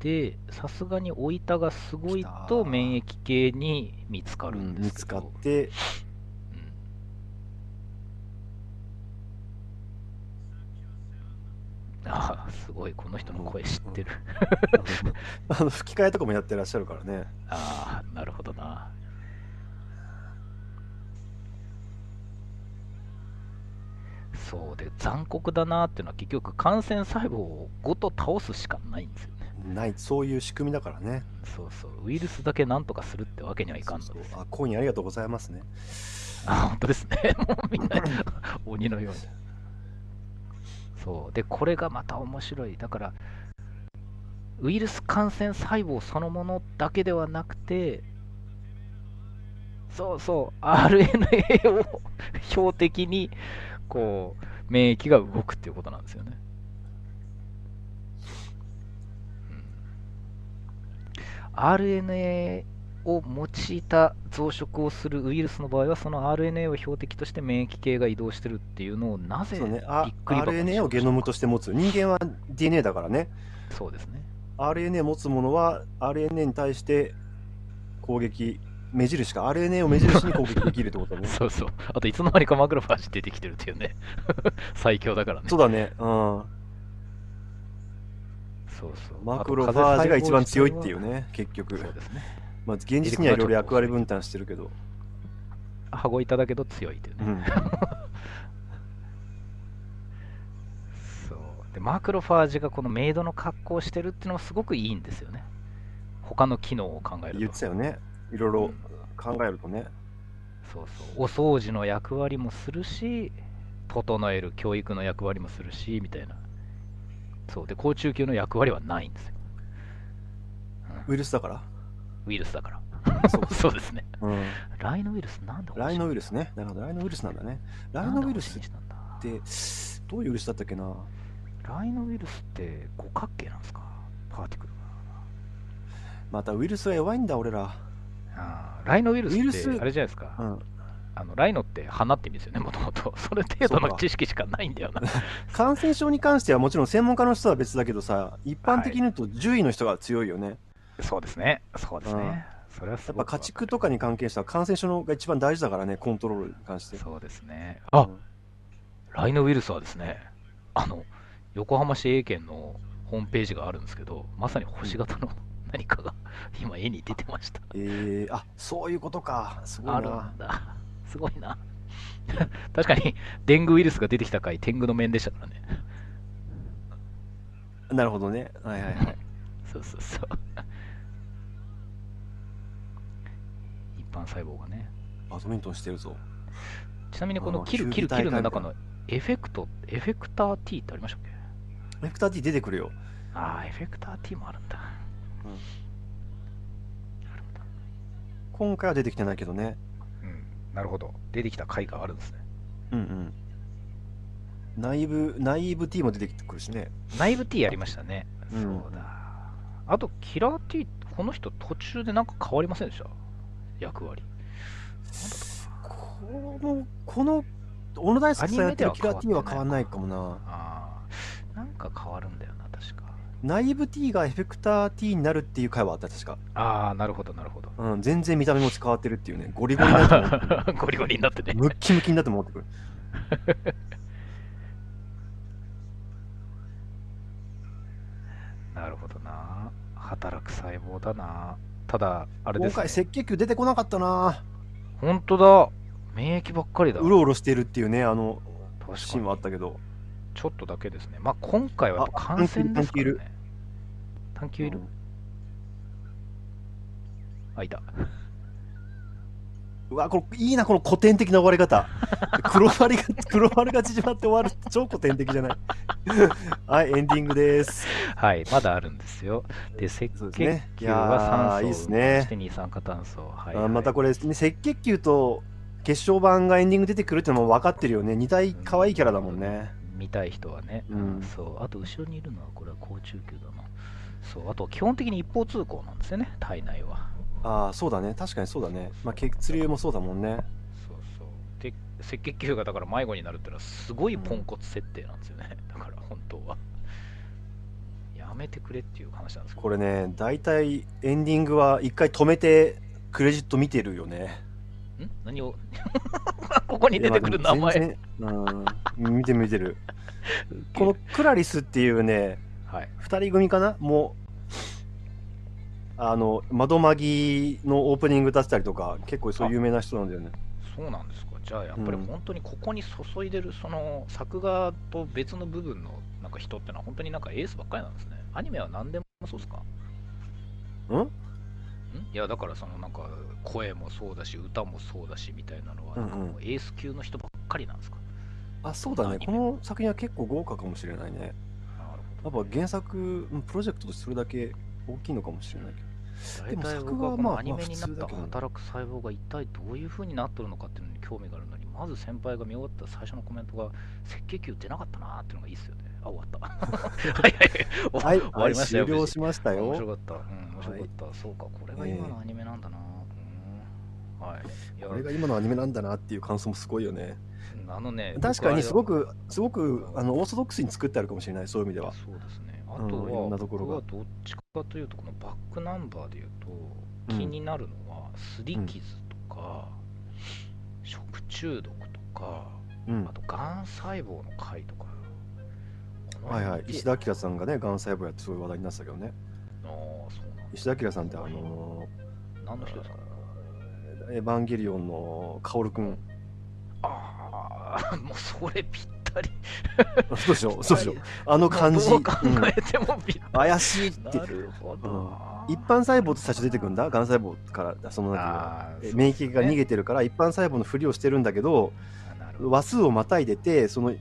でさすがに老いたがすごいと免疫系に見つかるうんん見つですけど、かって、うん。ああすごいこの人の声知ってる、あの吹き替えとかもやってらっしゃるからね。ああなるほどな。そうで残酷だなっていうのは結局感染細胞をごと倒すしかないんですよねない、そういう仕組みだからね。そうそう。ウイルスだけなんとかするってわけにはいかんのです。そうそう。あ、コインありがとうございますね。あ本当ですね。もうみんな鬼のように。そう。でこれがまた面白い。だからウイルス感染細胞そのものだけではなくてそうそう。RNA を標的にこう免疫が動くっていうことなんですよね、うん、RNA を用いた増殖をするウイルスの場合はその RNA を標的として免疫系が移動してるっていうのをなぜびっくり箱にし RNA をゲノムとして持つ。人間は DNA だからね。そうですね RNA 持つものは RNA に対して攻撃目印か RNA を目印に攻撃できるってことだね そうそう。あといつの間にかマクロファージ出てきてるっていうね。最強だからね。そうだねうんそうそうマクロファージが一番強いっていう。ね結局そうですね。まあ現実にはいろいろ役割分担してるけど羽子板だけど強いっていうね。うん そう。で、マクロファージがこのメイドの格好をしてるっていうのはすごくいいんですよね。他の機能を考えると。言ってたよねいろいろ考えるとねそうそう。お掃除の役割もするし、整える教育の役割もするし、みたいな。そう。で、甲虫級の役割はないんですよ。ウイルスだから？ウイルスだから。そう そうですね。うんライノウイルスなんでライノウイルルスねなるほどライノウイルスなんだねライノウイルスってどういうウイルスだったっけな？ライノウイルスって五角形なんですか？パーティクルまたウイルスは弱いんだ俺らが。あーライノウイルスってあれじゃないですか。うんあのライノって花って意味ですよね、もともと。それ程度の知識しかないんだよな。感染症に関してはもちろん専門家の人は別だけどさ一般的に言うと獣医の人が強いよね、そうですね。そうですね。それはすやっぱ家畜とかに関係した感染症のが一番大事だからねコントロールに関してそうですね。あ、うんライノウイルスはですね、あの、横浜市営県のホームページがあるんですけど、まさに星型の何かが今絵に出てました。えー、あそういうことかすごあるいなんだ。すごいな。確かに、デングウイルスが出てきた回、天狗の面でしたからね。なるほどねはいはいはい そうそうそう。一般細胞がね。バドミントンしてるぞちなみにこのうんキル、キル、キルの中のエフェクト、エフェクター T ってありましたっけ？エフェクター T 出てくるよああ、エフェクター T もあるんだ。うん。今回は出てきてないけどねうん、なるほど。出てきた回があるんですね。うんうん内部内部 T も出てくるしね内部 T やりましたね。うんそうだ。あと、キラー T、この人途中でなんか変わりませんでした？役割。このこの小野大輔さんやってるキラー T は変わんないかもなああ、なんか変わるんだよな、確か。内部 T がエフェクター T になるっていう回はあった確か、ああ、なるほど、なるほど。うん、全然見た目も変わってるっていうねゴリゴリになって ゴリゴリになってね。ムッキムキになって戻ってくる なるほどな。働く細胞だな。ただ、あれです、ね。今回赤血球出てこなかったな本当だ。免疫ばっかりだ。うろうろしてるっていうねあの確シーンはあったけどちょっとだけですね。まあ、今回は感染ですからね。探求いる、うん。あ、いた。うわこれいいなこの古典的な終わり方。黒丸が黒丸が縮まって終わる超古典的じゃない。はいエンディングです。はい、まだあるんですよ。で、赤血球は酸素をいいいっすね。そして二酸化炭素。はい、あまたこれ、ね、赤血球と決勝版がエンディング出てくるってのも分かってるよね。似たい可愛いキャラだもんね見たい人はね、うんそう。あと、後ろにいるのは、これは甲虫球だな。そう、あと、基本的に一方通行なんですよね、体内は。ああそうだね確かにそうだねまあ血流もそうだもんねそうそう。で、赤血球がだから迷子になるっていうのは、すごいポンコツ設定なんですよね。だから、本当は。やめてくれっていう話なんですけど。これね大体エンディングは一回止めてクレジット見てるよねん？何を？ここに出てくる名前。うん。見てる見てる。このクラリスっていうねはい。2人組かな？もうあの窓マギのオープニング出したりとか結構そういう有名な人なんだよね。そうなんですか。じゃあやっぱりうん。本当にここに注いでるその作画と別の部分のなんか人ってのは本当になんかエースばっかりなんですね。アニメは何でもそうですか？うんん？いやだからそのなんか声もそうだし歌もそうだしみたいなのはなんかもうエース級の人ばっかりなんですか、あそうだね。この作品は結構豪華かもしれないね。やっぱ原作うんプロジェクトとしてそれだけ大きいのかもしれないけど。でも作画はまあアニメになった働く細胞が一体どういう風になってるのかっていうのに興味があるのにまず先輩が見終わった最初のコメントが赤血球出なかったなーっていうのがいいっすよねあ終わった。はいはいはい、終わりましたよ終了しましたよ。面白かった。うん、面白かった。そうか、これが今のアニメなんだな。うん、はい。これが今のアニメなんだなっていう感想もすごいよね。あのね、確かにすご僕くすごくあのオーソドックスに作ってあるかもしれないそういう意味では。そうですね。あうんとは、いろんなところが。どっちかというと、このバックナンバーで言うと、気になるのは、すり傷とか、食中毒とか、うん。あと、がん細胞の回とか。このはいはい。辺石田明さんがねがん細胞やってすごい話題になってたけどね。ああ、そうなんだ。石田明さんってあの何の人ですか？ーエヴァンゲリオンのカオルくん。ああ、もうそれ ぴったり。そうでしょそうでしょあの感じ、どう考うんえてもぴった怪しいっり。てなるほど。一般細胞って最初出てくるんだ？がん細胞からそのなんていうのあー免疫が逃げてるから一般細胞のふりをしてるんだけど。話数をまたいでてその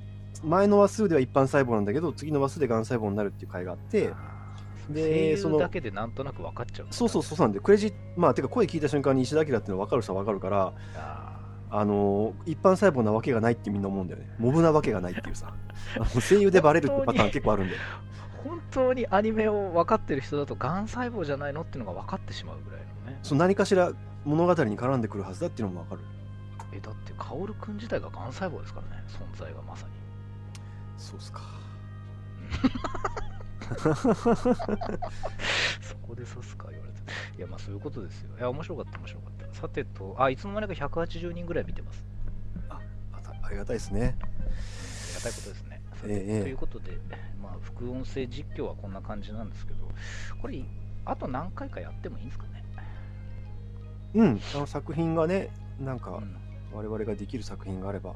前の話数では一般細胞なんだけど次の話数でがん細胞になるっていう回があってでそのだけでなんとなく分かっちゃう。そうそうそうそうなんでクレジまあてか声聞いた瞬間に石田明っていうの分かる人は分かるからああのー一般細胞なわけがないってみんな思うんだよね。モブなわけがないっていうさ。あの声優でバレるってパターン結構あるんだよ。ー本当にアニメを分かってる人だと、がん細胞じゃないのっていうのが分かってしまうぐらいのね。その何かしら物語に絡んでくるはずだっていうのも分かる。え、だって、カオルくん自体ががん細胞ですからね、存在がまさに。そうっすか そこで刺すか言われて。いや、まあそういうことですよ。いや、面白かった、面白かった。さてと、あ、いつの間にか180人ぐらい見てます。あたありがたいですねありがたいことですね。さてええということで、まあ、副音声実況はこんな感じなんですけど、これ、あと何回かやってもいいんですかね？うんあの作品がねなんかうん、我々ができる作品があれば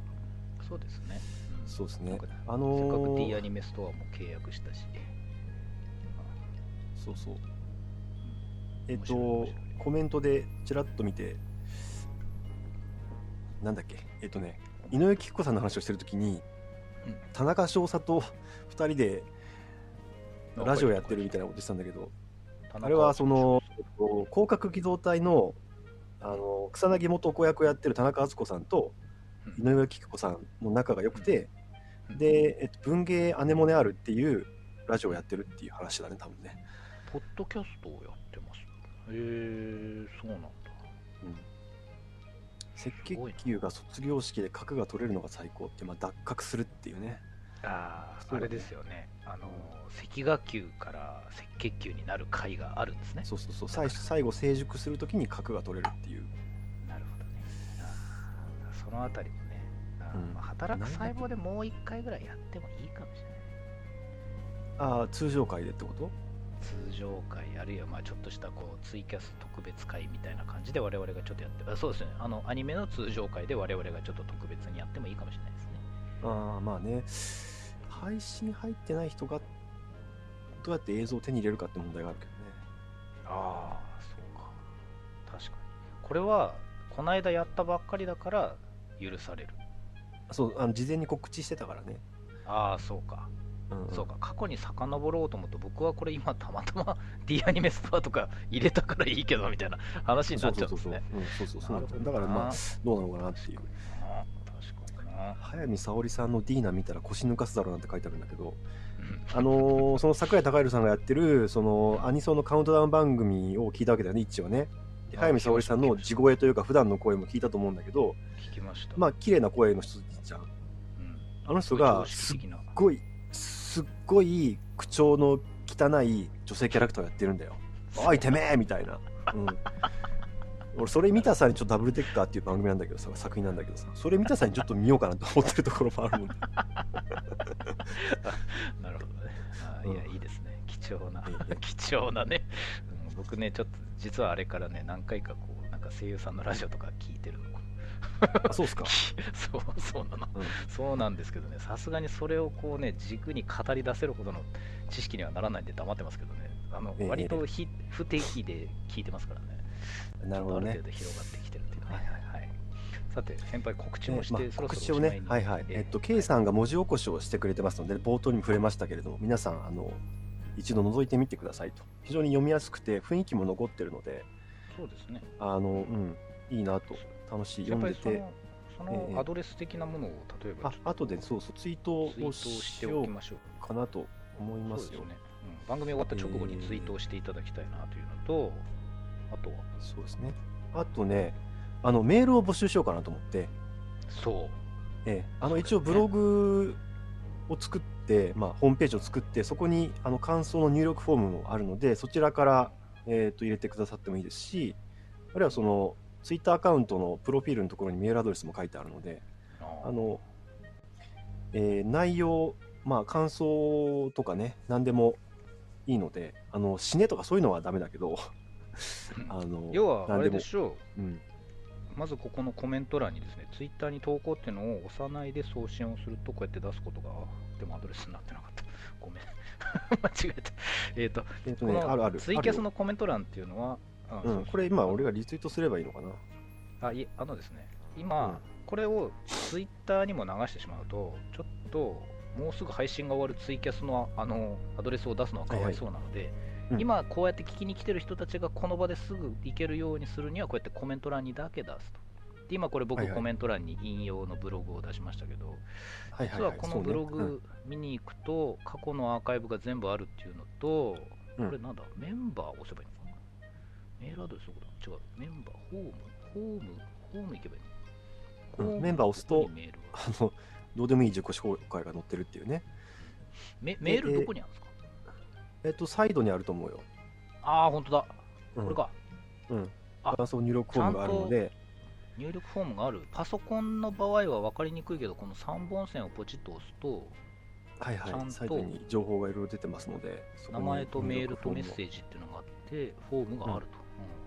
そうですね。うんそうですね。あのせっかくー D アニメストアも契約したし。そうそう。えっとコメントでちらっと見てなんだっけ？えっとね井上貴子さんの話をしてるときに、うん。田中少佐と2人でうんラジオやってるみたいなこと言ってたんだけどあれはその、えっと広角機動隊のあの草薙元子役をやってる田中敦子さんとうん井上貴子さんの仲が良くて、うんで、えっと、文芸アネモネあるっていうラジオをやってるっていう話だね多分ね、ポッドキャストをやってます。へえそうなんだ。うん、赤血球が卒業式で角が取れるのが最高って、まあ、脱角するっていうねああ、ねあれですよね。あの、赤芽球から赤血球になる回があるんですね。そうそうそう最最後成熟するときに角が取れるっていうのあたりもね、うんまあ働く細胞でもう一回ぐらいやってもいいかもしれない。ああ通常回でってこと？通常回、あるいはまあちょっとしたこうツイキャス特別会みたいな感じで我々がちょっとやって、あそうですね、あのアニメの通常回で我々がちょっと特別にやってもいいかもしれないですね。ああまあね配信入ってない人がどうやって映像を手に入れるかって問題があるけどねああ、そうか。確かに。これは、この間やったばっかりだから許される。そうあの事前に告知してたからね、ああ、そうか。うんうんそうか。過去に遡ろうと思うと、僕はこれ今たまたま D アニメストアとか入れたからいいけどみたいな話になっちゃうんですね。うんそうそうそうなるほどだからまあどうなのかなっていうあ確かにな。早見沙織さんのディーナ見たら腰抜かすだろうなんて書いてあるんだけどうんあのーその桜井孝弘さんがやってるそのアニソンのカウントダウン番組を聞いたわけだよね一応ね早見沙織さんの地声というか普段の声も聞いたと思うんだけど聞きました。まあ綺麗な声の人じゃん。うん、あの人が常すっ。ごいすっごい口調の汚い女性キャラクターをやってるんだよ。おいてめえみたいな、うん、俺それ見たさにちょっとダブルデッカーっていう番組なんだけどさ作品なんだけどさそれ見たさにちょっと見ようかなと思ってるところもあるもんね。なるほどね。あーいや、うん。いいですね。貴重なええ、貴重なね、うん僕ね、ちょっと実はあれからね、何回かこう、なんか声優さんのラジオとか聞いてるの。あそうっすか、そう、そうなの。うん。そうなんですけどね、さすがにそれをこうね、軸に語り出せるほどの知識にはならないんで黙ってますけどね、あのええ。割とひ不定期で聞いてますからね、なるほどね。ある程度広がってきてるっていうか、は。いはいはい。さて、先輩告知もして、まあそろそろ告知をね、はいはい、えええっと、K さんが文字起こしをしてくれてますので、冒頭にも触れましたけれども、皆さん、あの、一度覗いてみてくださいと。非常に読みやすくて、雰囲気も残ってるので、そうですね。あの、うん、いいなと、楽しい、先読んでて、輩そのアドレス的なものを例えばあ後で、そうそう、ツイートををししておきましょう。かなと思いますよ。そうですね、うん。番組終わった直後にツイートをしていただきたいなというのと、あとは、そうですね。あとね、あの、メールを募集しようかなと思って、そう、ええ、あの一応ブログを作って、まあ、ホームページを作ってそこにあの感想の入力フォームもあるのでそちらからえっ、と、入れてくださってもいいですし、あるいはその、ツイッターアカウントのプロフィールのところにメールアドレスも書いてあるので、あの、えー内容、まあ、感想とかね、何でもいいので、あの、死ねとかそういうのはダメだけど、あの、要はあ何でもれでしょう、うん、まずここのコメント欄にですね、ツイッターに投稿っていうのを押さないで送信をすると、こうやって出すことが、あでもアドレスになってなかった。ごめん。間違えた。えっ、と、えっ、とね、このあるある。ツイキャスのコメント欄っていうのは、あうん、そうこれ今俺がリツイートすればいいのかな？あいえあのですね、今、うんこれをツイッターにも流してしまうと、ちょっともうすぐ配信が終わるツイキャスのあのアドレスを出すのはかわいそうなので、うん。今こうやって聞きに来てる人たちがこの場ですぐ行けるようにするには、こうやってコメント欄にだけ出すと。で今これ僕コメント欄に引用のブログを出しましたけど、はいはい、実は。はいこのブログ見に行くと過去のアーカイブが全部あるっていうのと、うん。これなんだ、メンバーを押せばいいのかな？メールアドレスどこだ違う、メンバー、ホーム、ホーム、ホーム行けばいいの？メンバーを押すとあの、どうでもいい自己紹介が載ってるっていうね。メメールどこにあるんですか？えっ、と、サイドにあると思うよ。ああ、本当だ。うんこれか。うん。あ感想入力フォームがあるので、入力フォームがある。パソコンの場合は分かりにくいけど、この3本線をポチッと押すと、はいはい。ちゃんとサイドに情報がいろいろ出てますので、そこに名前とメールとメッ入セージっていうのがあって、フォームがあると。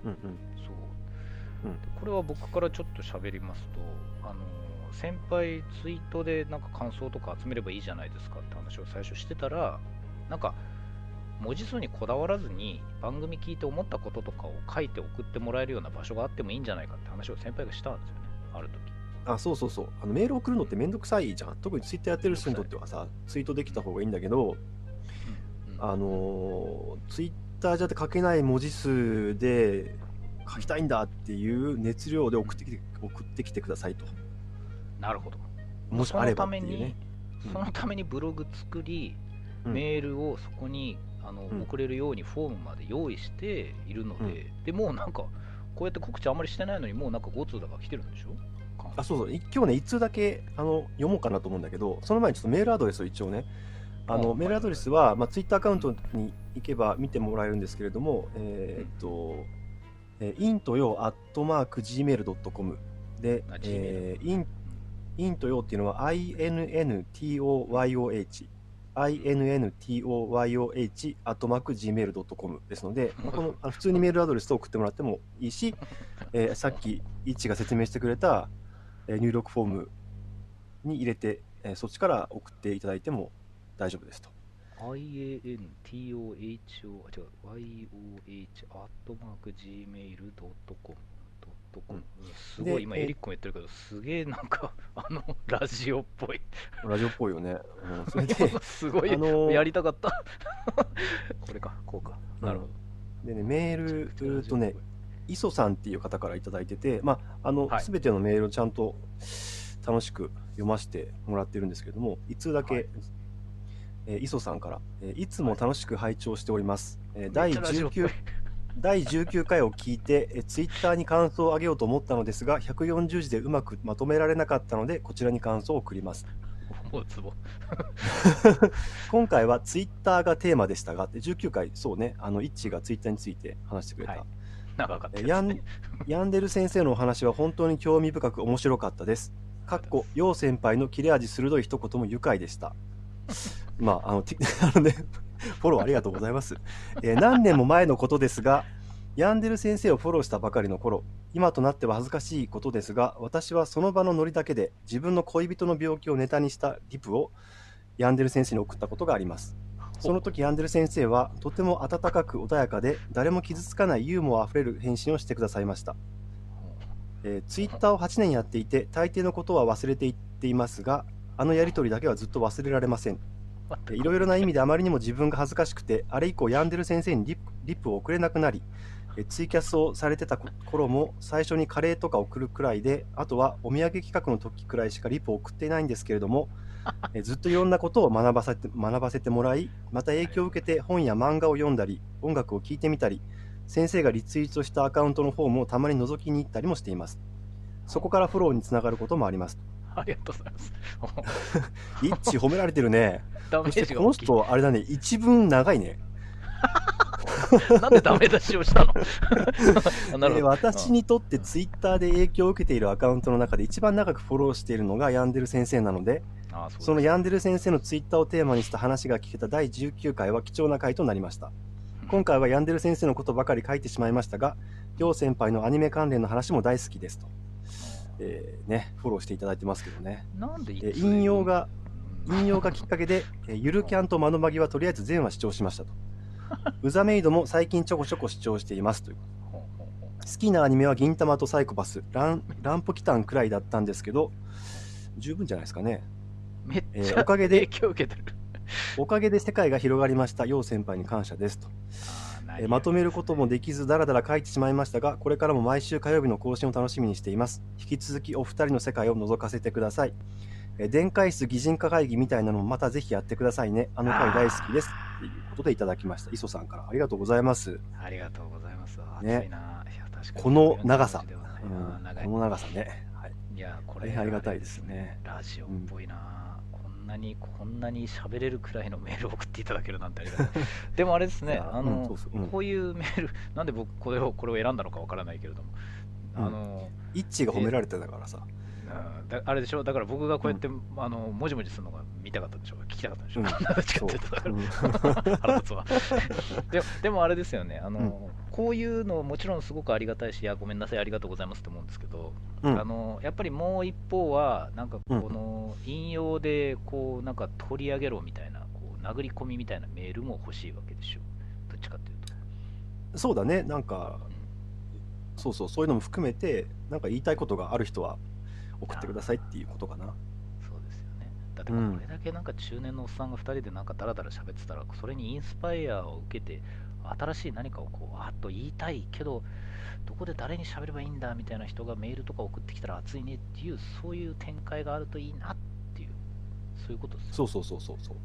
うん力フォームそう、うんでこれは僕からちょっと喋りますと、あのー先輩、ツイートでなんか感想とか集めればいいじゃないですかって話を最初してたら、なんか文字数にこだわらずに番組聞いて思ったこととかを書いて送ってもらえるような場所があってもいいんじゃないかって話を先輩がしたんですよね、ある時うん。あ、そうそうそう。あのメール送るのってめんどくさいじゃん。特にツイッターやってる人にとってはさ、ツイートできた方がいいんだけど、うんあのーツイッターじゃ書けない文字数で書きたいんだっていう熱量で送ってきて送ってきてくださいと。なるほど。もしあればっていうそのためにね。うんそのためにブログ作り、うんメールをそこにあの、うん。送れるようにフォームまで用意しているので、でもうなんか、こうやって告知あんまりしてないのに、もうなんか5通だから来てるんでしょ？あそうそう。い今日ね、1通だけあの読もうかなと思うんだけど、その前にちょっとメールアドレスを一応ね、あのうんメールアドレスは、まあ、ツイッターアカウントに行けば見てもらえるんですけれども、えーっと、えー、イントヨアットマーク Gmail.com であ、えーインイントヨっていうのは INNTOYOH。INNTOYOH アットマーク Gmail.com ですので、まあこのあの普通にメールアドレスと送ってもらってもいいし、えーさっき、イッチが説明してくれた、えー入力フォームに入れて、えーそっちから送っていただいても大丈夫ですと。IANTOHO、あ、違う、YOH、アットマーク Gmail.com。ごい、今エリックも言ってるけど、すげえなんか、あの、ラジオっぽい。ラジオっぽいよね。うん、それで、すごい、あのーやりたかった。これか、こうか。なるほど。でね、メールとね、磯さんっていう方からいただいてて、まあ、あの、はいすべてのメールをちゃんと楽しく読ませてもらってるんですけども、一通だけ、はいえー磯さんから、えーいつも楽しく拝聴しております。えー第めっちゃラジオっぽい19、第19回を聞いて、えーツイッターに感想をあげようと思ったのですが、140字でうまくまとめられなかったので、こちらに感想を送ります。今回はツイッターがテーマでしたが、で19回、そうね、あの、イッチがツイッターについて話してくれた。はい長かったえヤンですね。ヤンデル先生のお話は本当に興味深く面白かったです。かっこ、楊先輩の切れ味鋭い一言も愉快でした。まあ、あの、て あのね、フォローありがとうございます。えー何年も前のことですが、ヤンデル先生をフォローしたばかりの頃、今となっては恥ずかしいことですが、私はその場のノリだけで自分の恋人の病気をネタにしたリプをヤンデル先生に送ったことがあります。その時ヤンデル先生はとても温かく穏やかで誰も傷つかないユーモアあふれる返信をしてくださいました、えーツイッターを8年やっていて大抵のことは忘れていっていますがあのやりとりだけはずっと忘れられませんえー いろいろな意味であまりにも自分が恥ずかしくてあれ以降ヤンデル先生にリプリップを送れなくなりえーツイキャスをされてた頃も最初にカレーとか送るくらいであとはお土産企画の時くらいしかリプを送っていないんですけれども えーずっといろんなことを学ばせて学ばせてもらいまた影響を受けて本や漫画を読んだり音楽を聴いてみたり先生がリツイートしたアカウントのフォームをたまに覗きに行ったりもしています。そこからフォローにつながることもありますありがとうございます。一致褒められてるねダメージが大きい。人あれだね一文長いね なんでダメ出しをしたの？あなるほえーど。私にとってツイッターで影響を受けているアカウントの中で一番長くフォローしているのがヤンデル先生なので、そのヤンデル先生のツイッターをテーマにした話が聞けた第19回は貴重な回となりました。今回はヤンデル先生のことばかり書いてしまいましたが、楊先輩のアニメ関連の話も大好きですと。えーね、フォローしていただいてますけどね。なんでいえつ引用が、うん引用がきっかけで、えーゆるキャンとマノマギはとりあえず全話視聴しましたと。ウザメイドも最近ちょこちょこ視聴していますという。ほうほうほう好きなアニメは銀魂とサイコパス、ランランプキタンくらいだったんですけど、十分じゃないですかね。めっえちゃーおかげで影響受けてる。おかげで世界が広がりました。楊先輩に感謝ですと。えーまとめることもできず、だらだら書いてしまいましたが、これからも毎週火曜日の更新を楽しみにしています。引き続きお二人の世界を覗かせてください。えー電解質擬人化会議みたいなのもまたぜひやってくださいね。あの回大好きです。ということでいただきました。磯さんからありがとうございます。ありがとうございます。暑ねこの長さうんこの長さね。はい。いや、これ大変ありがたいですねラジオっぽいな、こんなに、こんなに喋れるくらいのメールを送っていただけるなんてありがたい。でもあれですね、あの、うん。こういうメール、なんで僕これを、これを選んだのかわからないけれども、うん。あの、イッチが褒められてたからさ。うんだあれでしょ、だから僕がこうやって、あの、もじもじするのが見たかったでしょ、聞きたかったでしょ、ううん。腹立つわ。ででもあれですよねあの、こういうのもちろんすごくありがたいしいやごめんなさいありがとうございますって思うんですけど、うん。あのやっぱりもう一方はなんかこの引用でこうなんか取り上げろみたいなこう殴り込みみたいなメールも欲しいわけでしょ。どっちかっていうと、そうだね。なんか、うん。そうそう、そういうのも含めて、なんか言いたいことがある人は送ってくださいっていうことかな。そうですよね。だってうん。これだけなんか中年のおっさんが2人でなんかダラダラ喋ってたらそれにインスパイアを受けて新しい何かをこうあっと言いたいけどどこで誰に喋ればいいんだみたいな人がメールとか送ってきたら熱いねっていうそういう展開があるといいなっていうそういうことですよそうそうそうそうそう。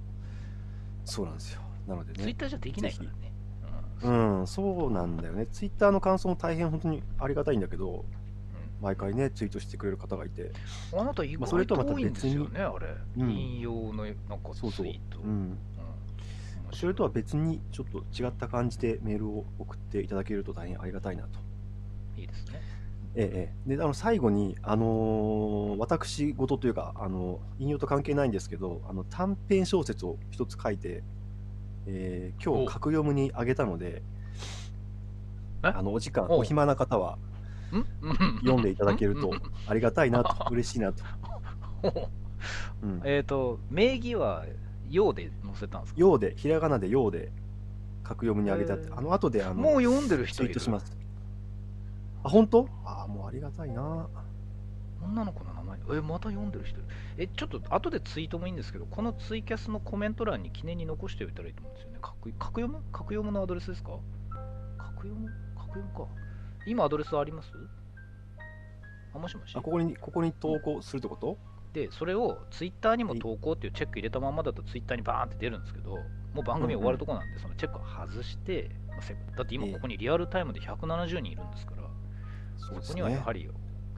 そうなんですよ。なのでね。ツイッターじゃできないからねううんん、そうなんだよね。ツイッターの感想も大変本当にありがたいんだけど、毎回ね、ツイートしてくれる方がいて。あなた意まあそれとはまた外と多いんですよね、あれ、うん引用のなんかツイそうそう。ートうん。うんそれとは別に、ちょっと違った感じでメールを送っていただけると大変ありがたいなと。いいですね。ええええ、であの最後に、あのー私事というか、あの引用と関係ないんですけど、あの短編小説を一つ書いて、えー今お。日、格読むにあげたので、え？あのお時間、おお暇な方はん？読んでいただけるとありがたいなと、嬉しいなと。うん、えっ、と、名義は、用で載せたんですか？ようで、ひらがなでようで、格読むにあげたって、あの後であのもう読んでる人ツイートします。あ、本当？あもうありがたいな。女の子の名前？え、また読んでる人いる？え、ちょっと後でツイートもいいんですけど、このツイキャスのコメント欄に記念に残しておいたらいいと思うんですよね。格格読む？格読むのアドレスですか？格読む？格読むか。今アドレスあります？あ、もしもし？あここに、ここに投稿するってこと？で、それをツイッターにも投稿っていうチェック入れたままだとツイッターにバーンって出るんですけど、もう番組終わるとこなんで、そのチェックを外して、まあせだって今ここにリアルタイムで170人いるんですから、そそこにはやはり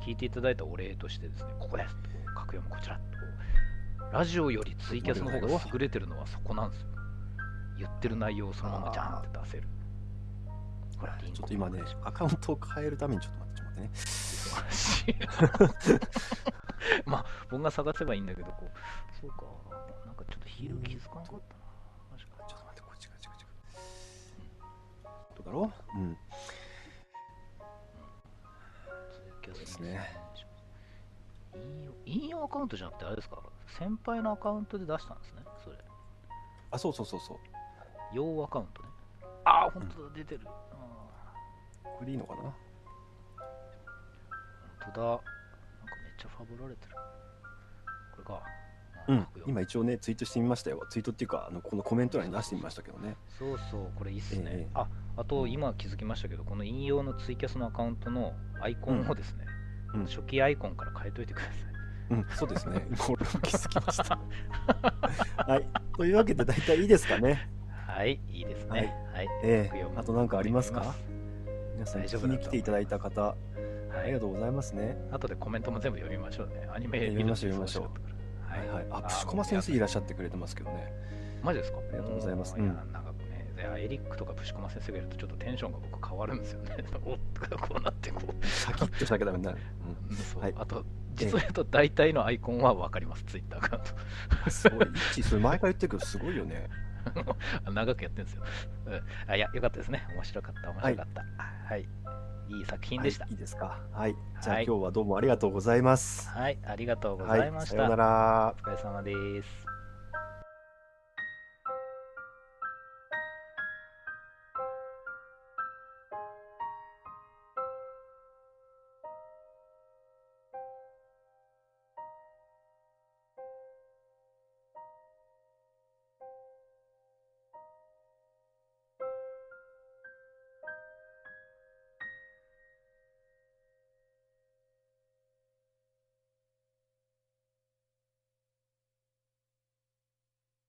聞いていただいたお礼としてですね、ここですと、格読むこちらと、ラジオよりツイキャスの方が優れてるのはそこなんですよ。言ってる内容をそのままジャーンって出せる。ほら、ちょっと今ね、アカウントを変えるためにちょっと待って、ちょっと待ってね。まあ、僕が探せばいいんだけど、こう、そうか、なんかちょっとヒール気づかなかったな。マジかちょっと待って、こっちが違う違う。どうだろううん。ですね。引用アカウントじゃなくて、あれですか、先輩のアカウントで出したんですね、それ。あ、そうそうそうそう。用アカウントね。ああ、本当だ、出てる。あこれでいいのかな？ー本当だ。ちゃファブられてる。これか。うん今一応ね、ツイートしてみましたよ。ツイートっていうか、あのこのコメント欄に出してみましたけどね。そうそう、これいいっすね。ええあ、あと今気づきましたけど、この引用のツイキャスのアカウントのアイコンをですね、うん初期アイコンから変えといてください。うん、そうですね。これも気づきました。はい。というわけで、大体いいですかね。はい、いいですね。はい。え格読むえあと何かありますか？皆さん、聞き大丈夫だとに来ていただいた方、ありが。とうございますね。後でコメントも全部読みましょうね。アニメ読みましょう読みましょうはいはい。あ、ープシコマ先生いらっしゃってくれてますけどね。マジですか？ありがとうございますいやうんなんかね、エリックとかプシコマ先生がいるとちょっとテンションが僕変わるんですよね。おっとこうなってこう。シャキッとしなきゃダメになる。うんそうはいあと、実を言うと大体のアイコンは分かります、ツイッターアカウンうん、すごい。それ前から言ってるけど、すごいよね。ト。長くやってるんですよ。うん、あいや、よかったですね。面白かった、面白かった。はい。い、い作品でしたはい、い。いですか？はい。じゃあ、はい今日はどうもありがとうございます。はい、ありがとうごはい。ざいました。さようならお。疲れ様です。